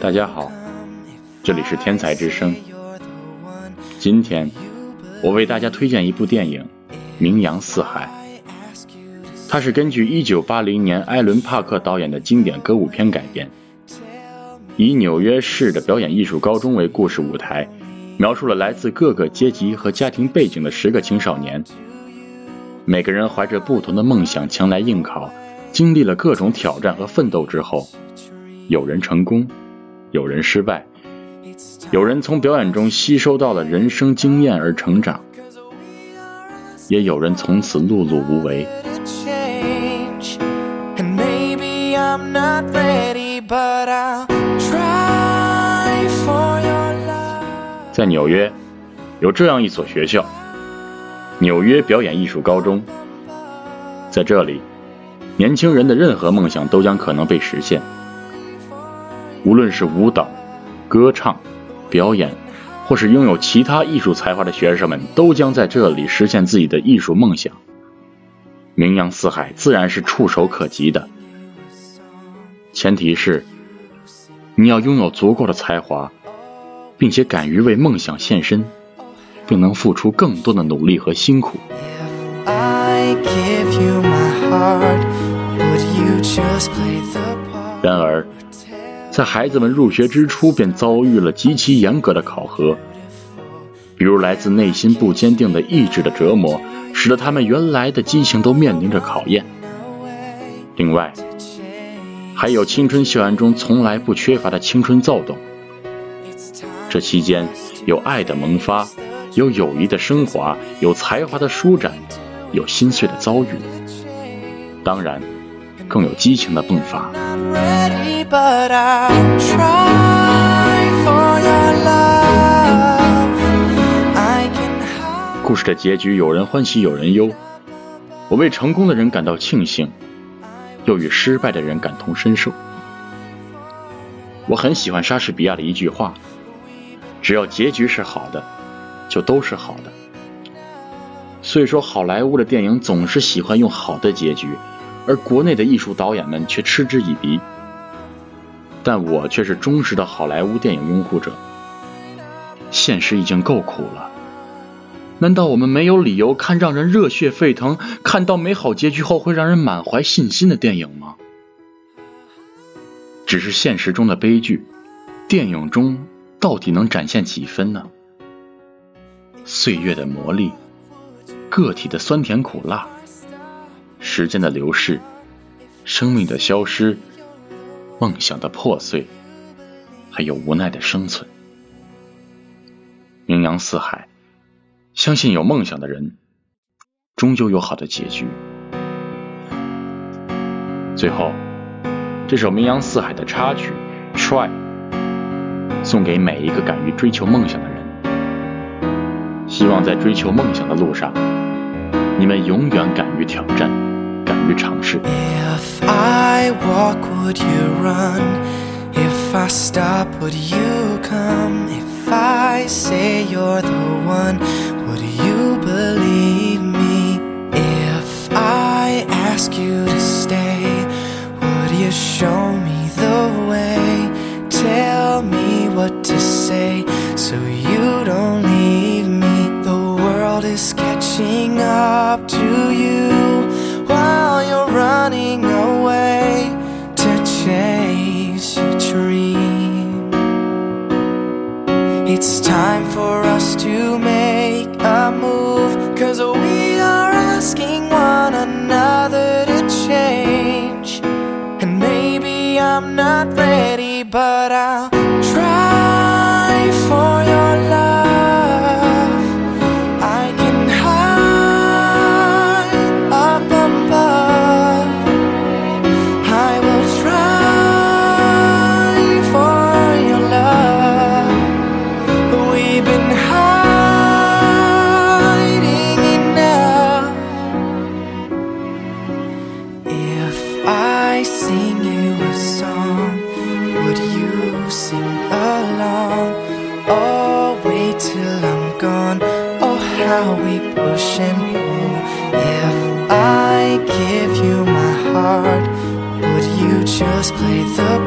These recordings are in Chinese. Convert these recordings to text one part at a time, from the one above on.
大家好，这里是天才之声。今天我为大家推荐一部电影《名扬四海》，它是根据1980年艾伦·帕克导演的经典歌舞片改编，以纽约市的表演艺术高中为故事舞台，描述了来自各个阶级和家庭背景的十个青少年，每个人怀着不同的梦想前来应考。经历了各种挑战和奋斗之后，有人成功，有人失败，有人从表演中吸收到了人生经验而成长，也有人从此碌碌无为。在纽约，有这样一所学校——纽约表演艺术高中，在这里。年轻人的任何梦想都将可能被实现，无论是舞蹈、歌唱、表演，或是拥有其他艺术才华的学生们，都将在这里实现自己的艺术梦想。名扬四海自然是触手可及的，前提是你要拥有足够的才华，并且敢于为梦想献身，并能付出更多的努力和辛苦。然而，在孩子们入学之初便遭遇了极其严格的考核，比如来自内心不坚定的意志的折磨，使得他们原来的激情都面临着考验。另外，还有青春校园中从来不缺乏的青春躁动。这期间有爱的萌发，有友谊的升华，有才华的舒展，有心碎的遭遇。当然。更有激情的迸发。故事的结局有人欢喜有人忧，我为成功的人感到庆幸，又与失败的人感同身受。我很喜欢莎士比亚的一句话：“只要结局是好的，就都是好的。”所以说好莱坞的电影总是喜欢用好的结局。而国内的艺术导演们却嗤之以鼻，但我却是忠实的好莱坞电影拥护者。现实已经够苦了，难道我们没有理由看让人热血沸腾、看到美好结局后会让人满怀信心的电影吗？只是现实中的悲剧，电影中到底能展现几分呢？岁月的磨砺，个体的酸甜苦辣。时间的流逝，生命的消失，梦想的破碎，还有无奈的生存。名扬四海，相信有梦想的人，终究有好的结局。最后，这首名扬四海的插曲《Try》，送给每一个敢于追求梦想的人。希望在追求梦想的路上，你们永远敢于挑战。If I walk, would you run? If I stop, would you come? If I say you're the one, would you believe me? If I ask you to stay, would you show me the way? Tell me what to say so you don't leave me. The world is catching up to you time for us to make a move, cause we are asking one another to change. And maybe I'm not ready, but I'll to sing along all oh, wait till I'm gone. Oh how we push and pull if I give you my heart would you just play the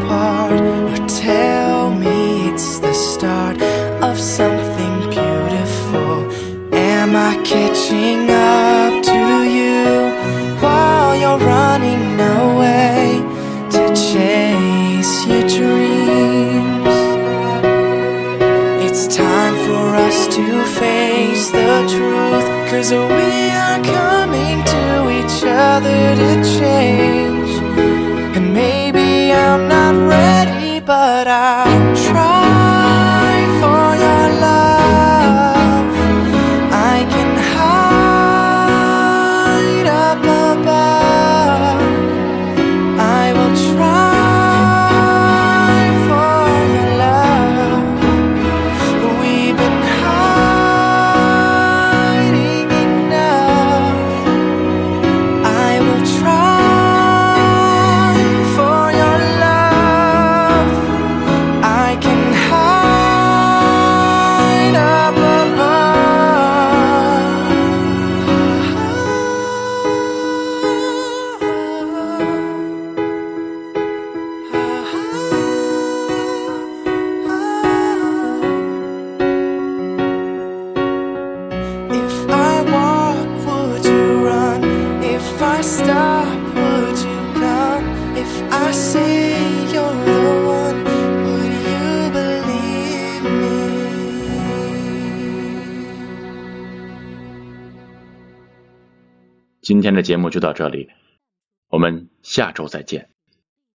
今天的节目就到这里我们下周再见。